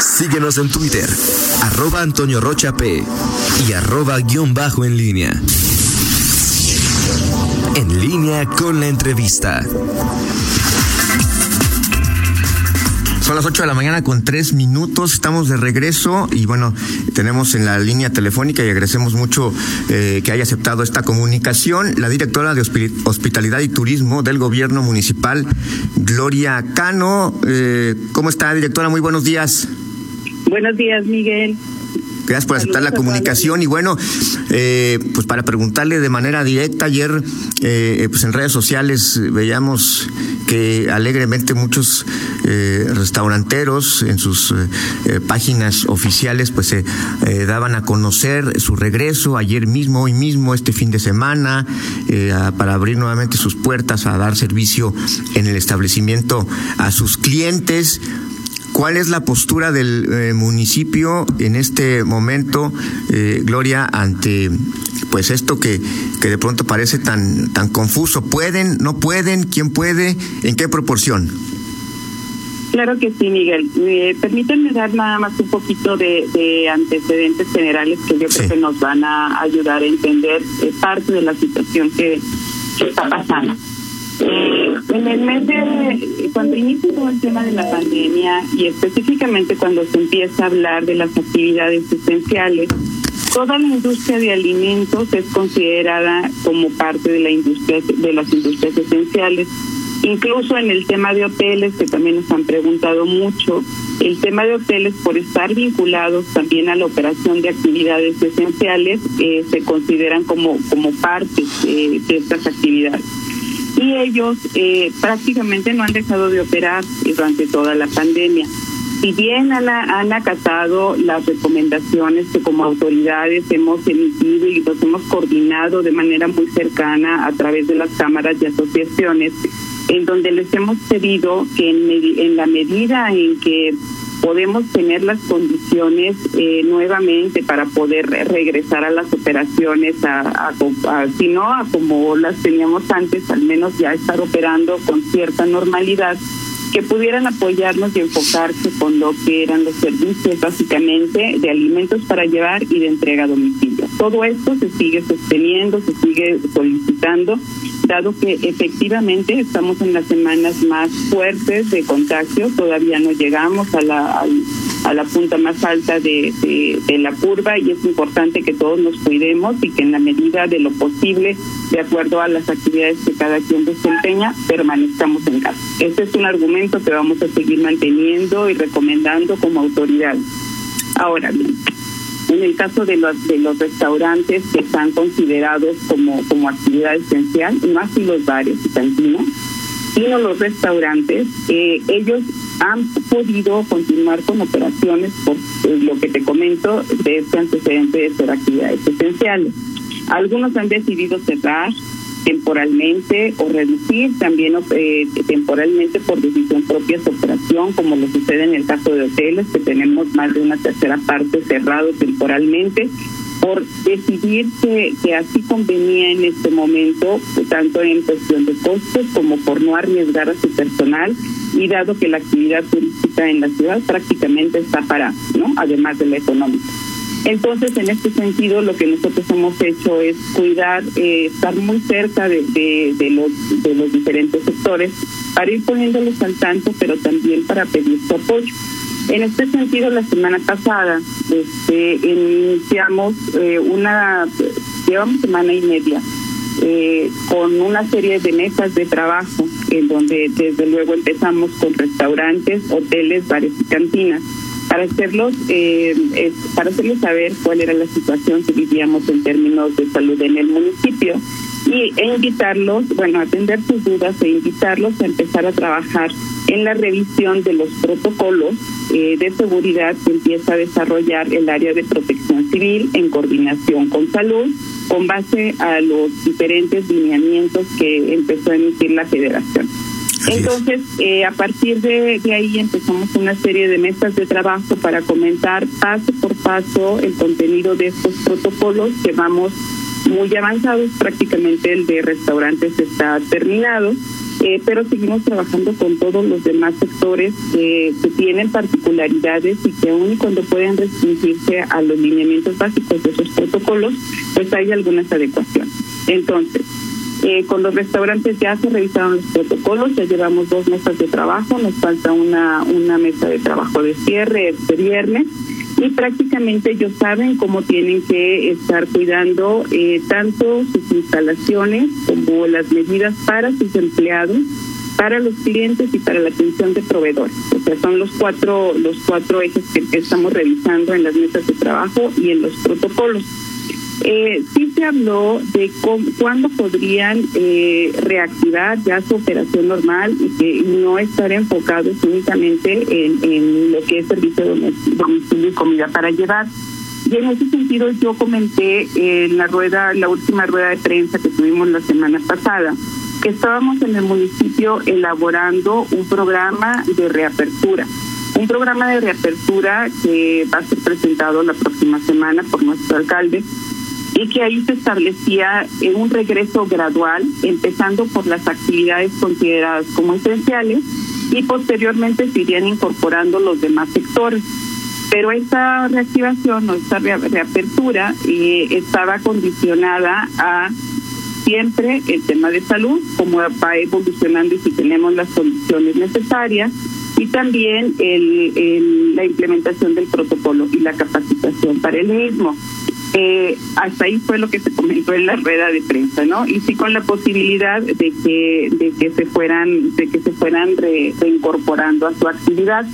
Síguenos en Twitter, arroba Antonio Rocha P y arroba guion bajo en línea. En línea con la entrevista. Son las 8 de la mañana con 3 minutos, estamos de regreso y bueno, tenemos en la línea telefónica y agradecemos mucho eh, que haya aceptado esta comunicación la directora de Hospitalidad y Turismo del Gobierno Municipal, Gloria Cano. Eh, ¿Cómo está, directora? Muy buenos días. Buenos días, Miguel. Gracias por aceptar la comunicación y bueno, eh, pues para preguntarle de manera directa, ayer eh, pues en redes sociales veíamos que alegremente muchos eh, restauranteros en sus páginas oficiales pues se daban a conocer su regreso ayer mismo, hoy mismo, este fin de semana, para abrir nuevamente sus puertas a dar servicio en el establecimiento a sus clientes. ¿Cuál es la postura del eh, municipio en este momento, eh, Gloria, ante pues esto que, que de pronto parece tan, tan confuso? ¿Pueden, no pueden? ¿Quién puede? ¿En qué proporción? Claro que sí, Miguel. Eh, permítanme dar nada más un poquito de, antecedentes generales que yo creo que nos van a ayudar a entender parte de la situación que, que está pasando. Eh, en el mes de, cuando inicia todo el tema de la pandemia y específicamente cuando se empieza a hablar de las actividades esenciales, toda la industria de alimentos es considerada como parte de la industria de las industrias esenciales. Incluso en el tema de hoteles, que también nos han preguntado mucho, el tema de hoteles, por estar vinculados también a la operación de actividades esenciales, eh, se consideran como, como parte de estas actividades y ellos eh, prácticamente no han dejado de operar durante toda la pandemia. Si bien han, acatado las recomendaciones que como autoridades hemos emitido y nos hemos coordinado de manera muy cercana a través de las cámaras y asociaciones, en donde les hemos pedido que en, en la medida en que podemos tener las condiciones eh, nuevamente para poder regresar a las operaciones, a, si no a como las teníamos antes, al menos ya estar operando con cierta normalidad, que pudieran apoyarnos y enfocarse con lo que eran los servicios básicamente de alimentos para llevar y de entrega a domicilio. Todo esto se sigue sosteniendo, se sigue solicitando dado que efectivamente estamos en las semanas más fuertes de contagio, todavía no llegamos a la, a la punta más alta de, de, la curva y es importante que todos nos cuidemos y que en la medida de lo posible, de acuerdo a las actividades que cada quien desempeña, permanezcamos en casa. Este es un argumento que vamos a seguir manteniendo y recomendando como autoridad. Ahora bien, en el caso de los, de los restaurantes que están considerados como, como actividad esencial, más y los bares y cantinas, sino los restaurantes, eh, ellos han podido continuar con operaciones por eh, lo que te comento de este antecedente de ser actividades esenciales. Algunos han decidido cerrar, temporalmente o reducir también eh, temporalmente por decisión propia su operación, como lo sucede en el caso de hoteles, que tenemos más de una tercera parte cerrado temporalmente, por decidir que, que así convenía en este momento, tanto en cuestión de costos como por no arriesgar a su personal y dado que la actividad turística en la ciudad prácticamente está para, ¿no? Además de la económica. Entonces, en este sentido, lo que nosotros hemos hecho es cuidar, eh, estar muy cerca de, de, los, de los diferentes sectores para ir poniéndolos al tanto, pero también para pedir su apoyo. En este sentido, la semana pasada este, iniciamos eh, una, llevamos semana y media eh, con una serie de mesas de trabajo en donde desde luego empezamos con restaurantes, hoteles, bares y cantinas para hacerlos eh, para hacerles saber cuál era la situación que vivíamos en términos de salud en el municipio y e invitarlos, bueno, atender sus dudas e invitarlos a empezar a trabajar en la revisión de los protocolos eh, de seguridad que empieza a desarrollar el área de protección civil en coordinación con salud con base a los diferentes lineamientos que empezó a emitir la federación. Entonces, eh, a partir de, ahí empezamos una serie de mesas de trabajo para comentar paso por paso el contenido de estos protocolos que vamos muy avanzados, prácticamente el de restaurantes está terminado eh, pero seguimos trabajando con todos los demás sectores que, tienen particularidades y que aún y cuando pueden restringirse a los lineamientos básicos de esos protocolos, pues hay algunas adecuaciones. Entonces, eh, con los restaurantes ya se revisaron los protocolos, ya llevamos dos mesas de trabajo, nos falta una, una mesa de trabajo de cierre este viernes y prácticamente ellos saben cómo tienen que estar cuidando eh, tanto sus instalaciones como las medidas para sus empleados para los clientes y para la atención de proveedores. O sea, son los cuatro los cuatro ejes que estamos revisando en las mesas de trabajo y en los protocolos. Eh, sí se habló de cuándo podrían eh, reactivar ya su operación normal y que no estar enfocados únicamente en, lo que es servicio de domicilio y comida para llevar. Y en ese sentido yo comenté en la rueda, la última rueda de prensa que tuvimos la semana pasada, que estábamos en el municipio elaborando un programa de reapertura. Un programa de reapertura que va a ser presentado la próxima semana por nuestro alcalde y que ahí se establecía un regreso gradual, empezando por las actividades consideradas como esenciales y posteriormente se irían incorporando los demás sectores. Pero esta reactivación o esta reapertura eh, estaba condicionada a siempre el tema de salud, como va evolucionando y si tenemos las condiciones necesarias, y también el, la implementación del protocolo y la capacitación para el mismo. Eh, hasta ahí fue lo que se comentó en la rueda de prensa, ¿no? Y sí con la posibilidad de que de que se fueran de que se fueran reincorporando a su actividad.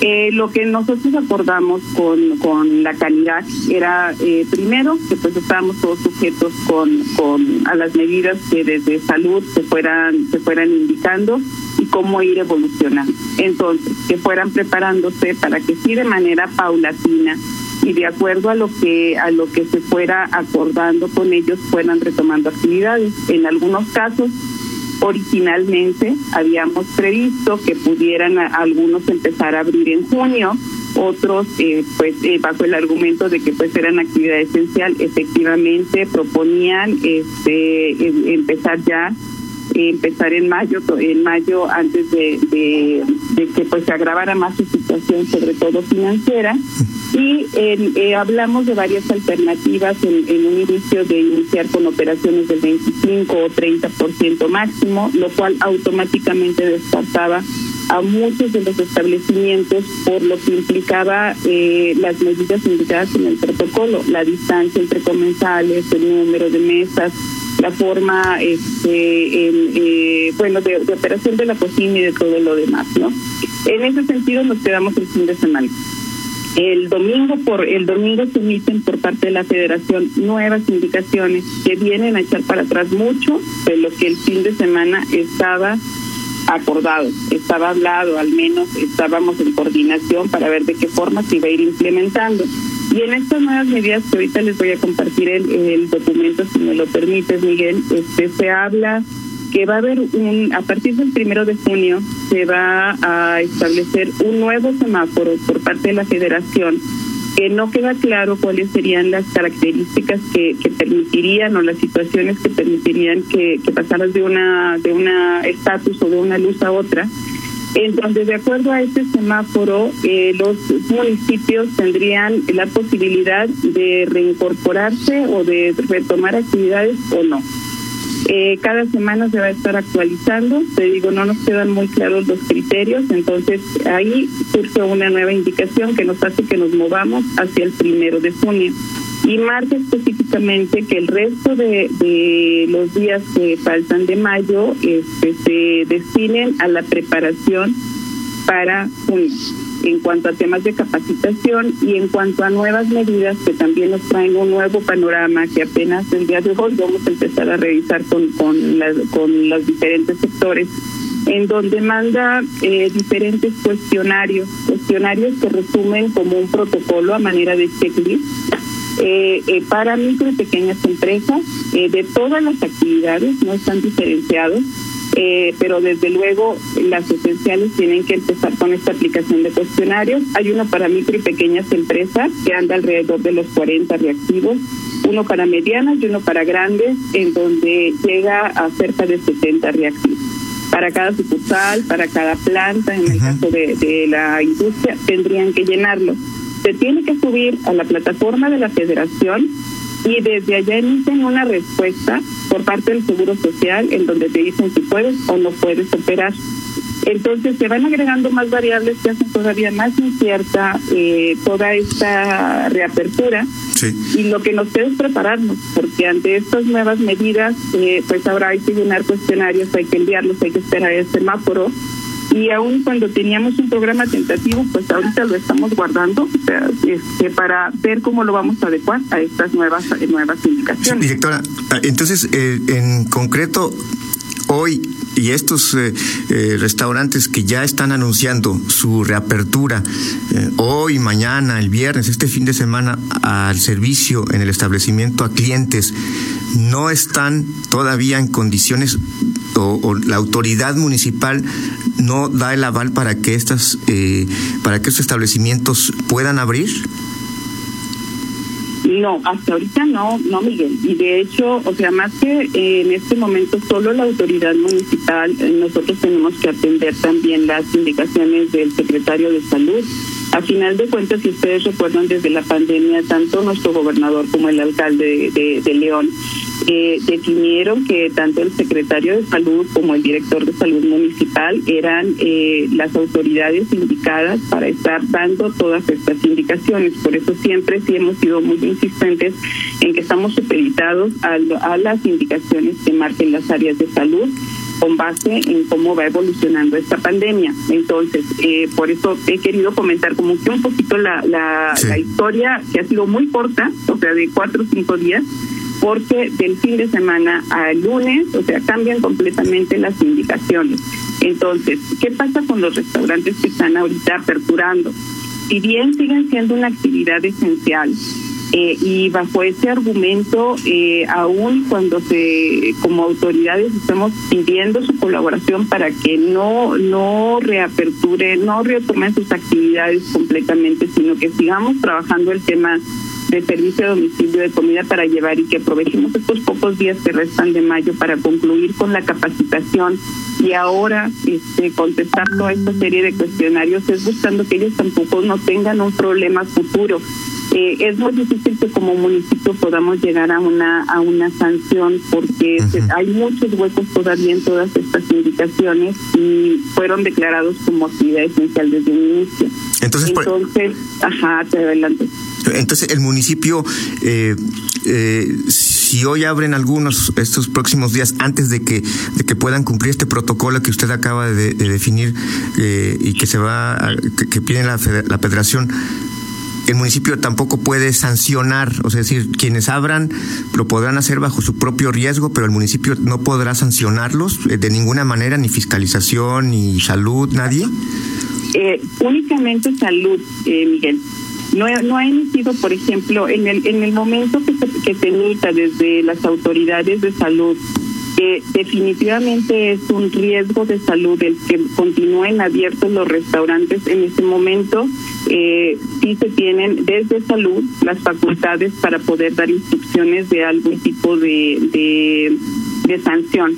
Eh, lo que nosotros acordamos con, con la calidad era eh, primero que pues estábamos todos sujetos con, con a las medidas que desde salud se fueran se fueran indicando y cómo ir evolucionando. Entonces, que fueran preparándose para que sí de manera paulatina y de acuerdo a lo que a lo que se fuera acordando con ellos fueran retomando actividades. En algunos casos originalmente habíamos previsto que pudieran algunos empezar a abrir en junio, otros eh, pues eh, bajo el argumento de que pues eran actividad esencial, efectivamente proponían este em, empezar ya empezar en mayo, en mayo antes de, que pues se agravara más su situación, sobre todo financiera. Y eh, hablamos de varias alternativas en, en, un inicio de iniciar con operaciones del 25 o 30% máximo, lo cual automáticamente descartaba a muchos de los establecimientos por lo que implicaba eh, las medidas indicadas en el protocolo, la distancia entre comensales, el número de mesas, la forma, este, eh, bueno, de, operación de la cocina y de todo lo demás, ¿no? En ese sentido nos quedamos el fin de semana. El domingo por el domingo se emiten por parte de la Federación nuevas indicaciones que vienen a echar para atrás mucho de lo que el fin de semana estaba acordado, estaba hablado, al menos estábamos en coordinación para ver de qué forma se iba a ir implementando. Y en estas nuevas medidas que ahorita les voy a compartir el, documento, si me lo permites, Miguel, este se habla que va a haber un, a partir del primero de junio se va a establecer un nuevo semáforo por parte de la Federación que no queda claro cuáles serían las características que, que permitirían o las situaciones que permitirían que, que pasaras de una de una estatus o de una luz a otra en donde de acuerdo a este semáforo eh, los municipios tendrían la posibilidad de reincorporarse o de retomar actividades o no. Eh, cada semana se va a estar actualizando, te digo, no nos quedan muy claros los criterios, entonces ahí surge una nueva indicación que nos hace que nos movamos hacia el primero de junio y marca específicamente que el resto de, de los días que faltan de mayo este, se destinen a la preparación para junio. En cuanto a temas de capacitación y en cuanto a nuevas medidas que también nos traen un nuevo panorama que apenas el día de hoy vamos a empezar a revisar con, con, con los diferentes sectores en donde manda eh, diferentes cuestionarios, cuestionarios que resumen como un protocolo a manera de checklist eh, eh, para micro y pequeñas empresas eh, de todas las actividades, no están diferenciados, eh, pero desde luego las esenciales tienen que empezar con esta aplicación de cuestionarios. Hay uno para micro y pequeñas empresas que anda alrededor de los 40 reactivos, uno para medianas y uno para grandes, en donde llega a cerca de 70 reactivos. para cada sucursal, para cada planta, en el caso de, de la industria, tendrían que llenarlo. Se tiene que subir a la plataforma de la federación y desde allá emiten una respuesta por parte del Seguro Social en donde te dicen si puedes o no puedes operar. Entonces se van agregando más variables que hacen todavía más incierta eh, toda esta reapertura y lo que nos queda es prepararnos, porque ante estas nuevas medidas, eh, pues ahora hay que llenar cuestionarios, hay que enviarlos, hay que esperar el semáforo y aún cuando teníamos un programa tentativo, pues ahorita lo estamos guardando este, para ver cómo lo vamos a adecuar a estas nuevas nuevas indicaciones. Directora, entonces, eh, en concreto, hoy y estos eh, eh, restaurantes que ya están anunciando su reapertura eh, hoy, mañana, el viernes, este fin de semana al servicio en el establecimiento a clientes, no están todavía en condiciones o, la autoridad municipal no da el aval para que estas para que estos establecimientos puedan abrir. No, hasta ahorita no, no, Miguel. Y de hecho, o sea, más que eh, en este momento solo la autoridad municipal, eh, nosotros tenemos que atender también las indicaciones del secretario de salud. A final de cuentas, si ustedes recuerdan desde la pandemia, tanto nuestro gobernador como el alcalde de, de León eh, definieron que tanto el secretario de salud como el director de salud municipal eran eh, las autoridades indicadas para estar dando todas estas indicaciones. Por eso siempre sí hemos sido muy insistentes en que estamos supeditados a, a las indicaciones que marquen las áreas de salud con base en cómo va evolucionando esta pandemia. Entonces, eh, por eso he querido comentar como que un poquito la, la, la historia que ha sido muy corta, o sea, de cuatro o cinco días, porque del fin de semana al lunes, o sea, cambian completamente las indicaciones. Entonces, ¿qué pasa con los restaurantes que están ahorita aperturando? Si bien siguen siendo una actividad esencial, eh, y bajo ese argumento, eh, aún cuando se, como autoridades estamos pidiendo su colaboración para que no, no reaperture, no retomen sus actividades completamente, sino que sigamos trabajando el tema de servicio de domicilio de comida para llevar y que aprovechemos estos pocos días que restan de mayo para concluir con la capacitación y ahora este, contestar toda esta serie de cuestionarios es buscando que ellos tampoco no tengan un problema futuro. Eh, es muy difícil que como municipio podamos llegar a una a una sanción porque hay muchos huecos todavía en todas estas indicaciones y fueron declarados como actividad esencial desde el inicio. Entonces, Entonces ajá, te adelante. Entonces, el municipio, eh, eh, si hoy abren algunos estos próximos días antes de que, de que puedan cumplir este protocolo que usted acaba de, definir eh, y que se va, que, pide la, la federación, el municipio tampoco puede sancionar, o sea, decir, quienes abran lo podrán hacer bajo su propio riesgo, pero el municipio no podrá sancionarlos de ninguna manera, ni fiscalización, ni salud, nadie. únicamente salud, Miguel. No, no ha emitido, por ejemplo, en el, en el momento que se, que se desde las autoridades de salud que definitivamente es un riesgo de salud el que continúen abiertos los restaurantes en este momento. Eh, sí se tienen desde salud las facultades para poder dar instrucciones de algún tipo de, de sanción.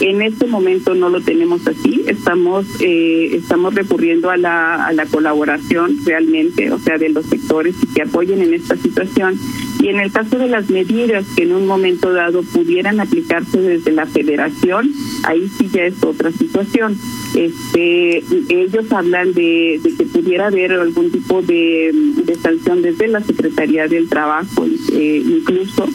En este momento no lo tenemos así, estamos eh, estamos recurriendo a la, a la colaboración realmente, o sea, de los sectores que apoyen en esta situación. Y en el caso de las medidas que en un momento dado pudieran aplicarse desde la federación, ahí sí ya es otra situación. Este, ellos hablan de, de que pudiera haber algún tipo de, de sanción desde la Secretaría del Trabajo, eh, incluso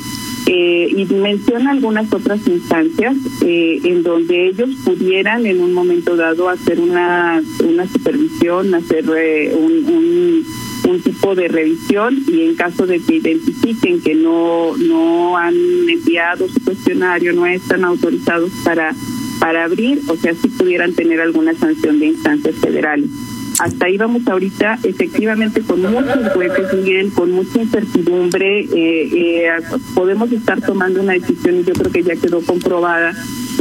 eh, y menciona algunas otras instancias eh, en donde ellos pudieran en un momento dado hacer una, una supervisión, hacer eh, un, un, un, tipo de revisión y en caso de que identifiquen que no, no han enviado su cuestionario, no están autorizados para, para abrir, o sea, si pudieran tener alguna sanción de instancias federales. Hasta ahí vamos ahorita, efectivamente, con muchos huecos, Miguel, con mucha incertidumbre. Eh, eh, podemos estar tomando una decisión y yo creo que ya quedó comprobada.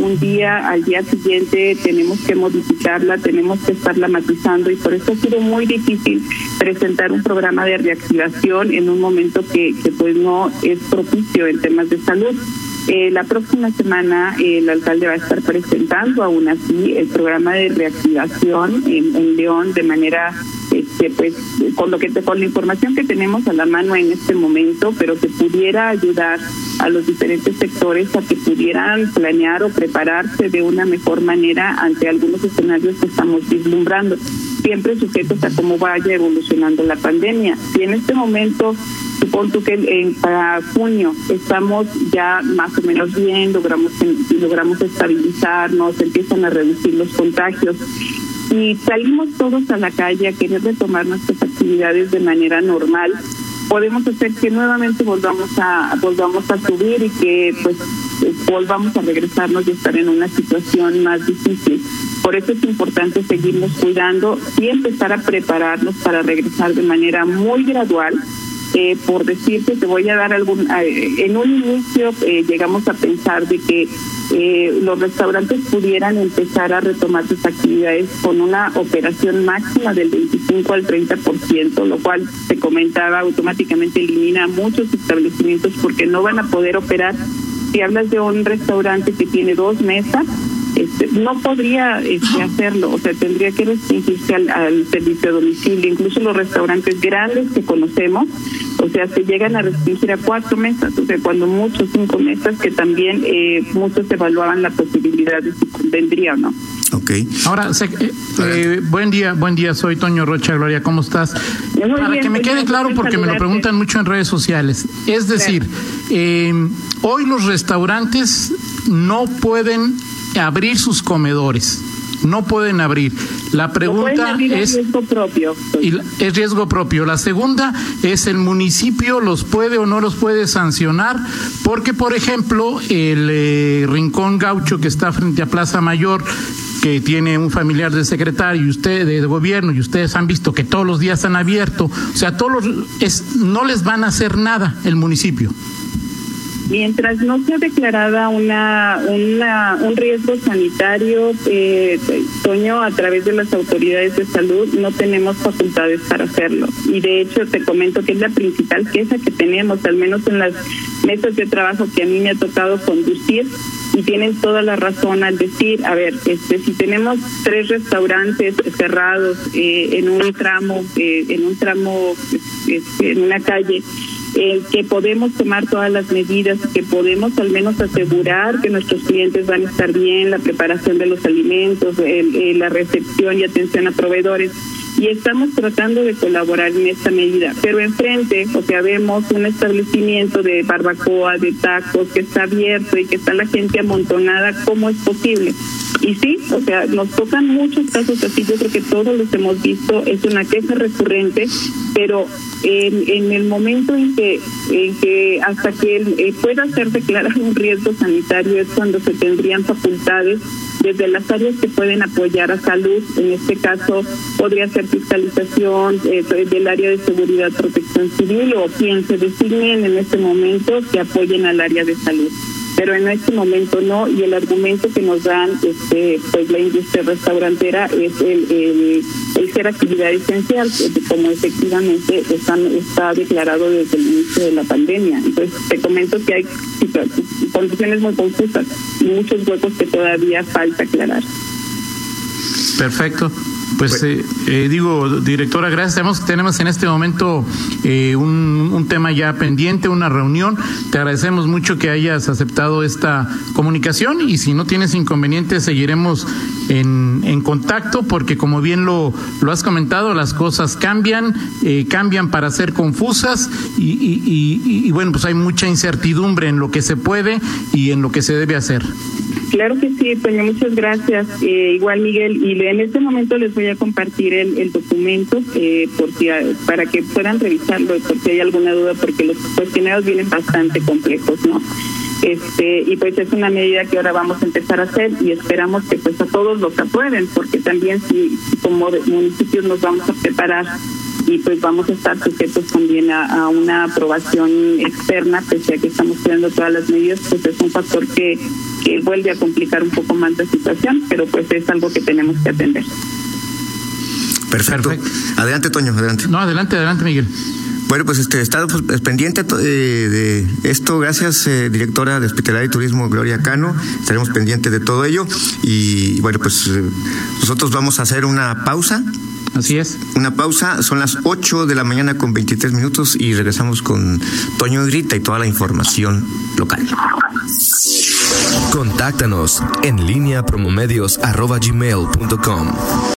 Un día, al día siguiente, tenemos que modificarla, tenemos que estarla matizando y por eso ha sido muy difícil presentar un programa de reactivación en un momento que, que pues no es propicio en temas de salud. Eh, la próxima semana el alcalde va a estar presentando aún así el programa de reactivación en, León de manera este, pues con lo que con la información que tenemos a la mano en este momento, pero que pudiera ayudar a los diferentes sectores a que pudieran planear o prepararse de una mejor manera ante algunos escenarios que estamos vislumbrando, siempre sujetos a cómo vaya evolucionando la pandemia. Si en este momento supongo que en, para junio estamos ya más o menos bien, logramos logramos estabilizarnos, empiezan a reducir los contagios y salimos todos a la calle a querer retomar nuestras actividades de manera normal, podemos hacer que nuevamente volvamos a volvamos a subir y que pues volvamos a regresarnos y estar en una situación más difícil. Por eso es importante seguirnos cuidando y empezar a prepararnos para regresar de manera muy gradual eh, por decirte, te voy a dar algún. Eh, en un inicio eh, llegamos a pensar de que eh, los restaurantes pudieran empezar a retomar sus actividades con una operación máxima del 25 al 30%, lo cual se comentaba automáticamente elimina muchos establecimientos porque no van a poder operar. Si hablas de un restaurante que tiene dos mesas, no podría este, hacerlo, o sea, tendría que restringirse al, al servicio a domicilio, incluso los restaurantes grandes que conocemos o sea, se llegan a restringir a cuatro mesas, o sea, cuando muchos cinco mesas que también eh, muchos evaluaban la posibilidad de si convendría o no. Ok. Ahora, eh, eh, buen día, buen día, soy Toño Rocha, Gloria, ¿cómo estás? Muy Para bien, que me quede bien, claro, porque me lo preguntan mucho en redes sociales. Es decir, eh, hoy los restaurantes no pueden abrir sus comedores, no pueden abrir. La pregunta abrir es... riesgo propio. Y la- es riesgo propio. La segunda es el municipio los puede o no los puede sancionar, porque por ejemplo el eh, Rincón Gaucho que está frente a Plaza Mayor que tiene un familiar de secretario y usted de, de gobierno y ustedes han visto que todos los días están abiertos, o sea, todos los, es, no les van a hacer nada el municipio. Mientras no sea declarada una, una un riesgo sanitario, eh, Toño, a través de las autoridades de salud, no tenemos facultades para hacerlo. Y de hecho, te comento que es la principal queja que tenemos, al menos en las mesas de trabajo que a mí me ha tocado conducir. Y tienen toda la razón al decir, a ver, este, si tenemos tres restaurantes cerrados eh, en un tramo, eh, en un tramo, este, en una calle, eh, que podemos tomar todas las medidas, que podemos al menos asegurar que nuestros clientes van a estar bien, la preparación de los alimentos, el- eh, la recepción y atención a proveedores. Y estamos tratando de colaborar en esta medida. Pero enfrente, o sea, vemos un establecimiento de barbacoa, de tacos, que está abierto y que está la gente amontonada, ¿cómo es posible? Y sí, o sea, nos tocan muchos casos así, yo creo que todos los hemos visto, es una queja recurrente, pero en, en el momento en que, en que hasta que eh, pueda ser declarado un riesgo sanitario es cuando se tendrían facultades desde las áreas que pueden apoyar a salud, en este caso podría ser fiscalización eh, del área de seguridad, protección civil o quien se designen en este momento que apoyen al área de salud pero en este momento no y el argumento que nos dan este pues la industria restaurantera es el, el, ser actividad esencial como efectivamente están, está declarado desde el inicio de la pandemia entonces te comento que hay condiciones muy confusas muchos huecos que todavía falta aclarar Perfecto. Pues eh, eh, digo, directora, gracias. Tenemos, tenemos en este momento eh, un, un tema ya pendiente, una reunión. Te agradecemos mucho que hayas aceptado esta comunicación y si no tienes inconvenientes seguiremos en, en contacto porque como bien lo, lo has comentado, las cosas cambian, eh, cambian para ser confusas y, y, y, y bueno, pues hay mucha incertidumbre en lo que se puede y en lo que se debe hacer. Claro que sí, Toño, muchas gracias. Eh, igual, Miguel, y en este momento les voy a compartir el, el documento eh, por si, para que puedan revisarlo, por si hay alguna duda, porque los cuestionarios vienen bastante complejos, ¿no? Este, y pues es una medida que ahora vamos a empezar a hacer y esperamos que pues a todos los aprueben, porque también si, como municipios nos vamos a preparar y pues vamos a estar sujetos también a, a una aprobación externa, pese a que estamos cuidando todas las medidas, pues es un factor que, que vuelve a complicar un poco más la situación, pero pues es algo que tenemos que atender. Perfecto. Perfecto. Adelante, Toño, adelante. No, adelante, adelante, Miguel. Bueno, pues este estamos pues, pendiente eh, de esto. Gracias, eh, directora de Hospitalidad y Turismo, Gloria Cano. Estaremos pendientes de todo ello. Y bueno, pues eh, nosotros vamos a hacer una pausa. Así es. Una pausa, son las 8 de la mañana con 23 minutos y regresamos con Toño Grita y toda la información local. Contáctanos en línea promomedios.com.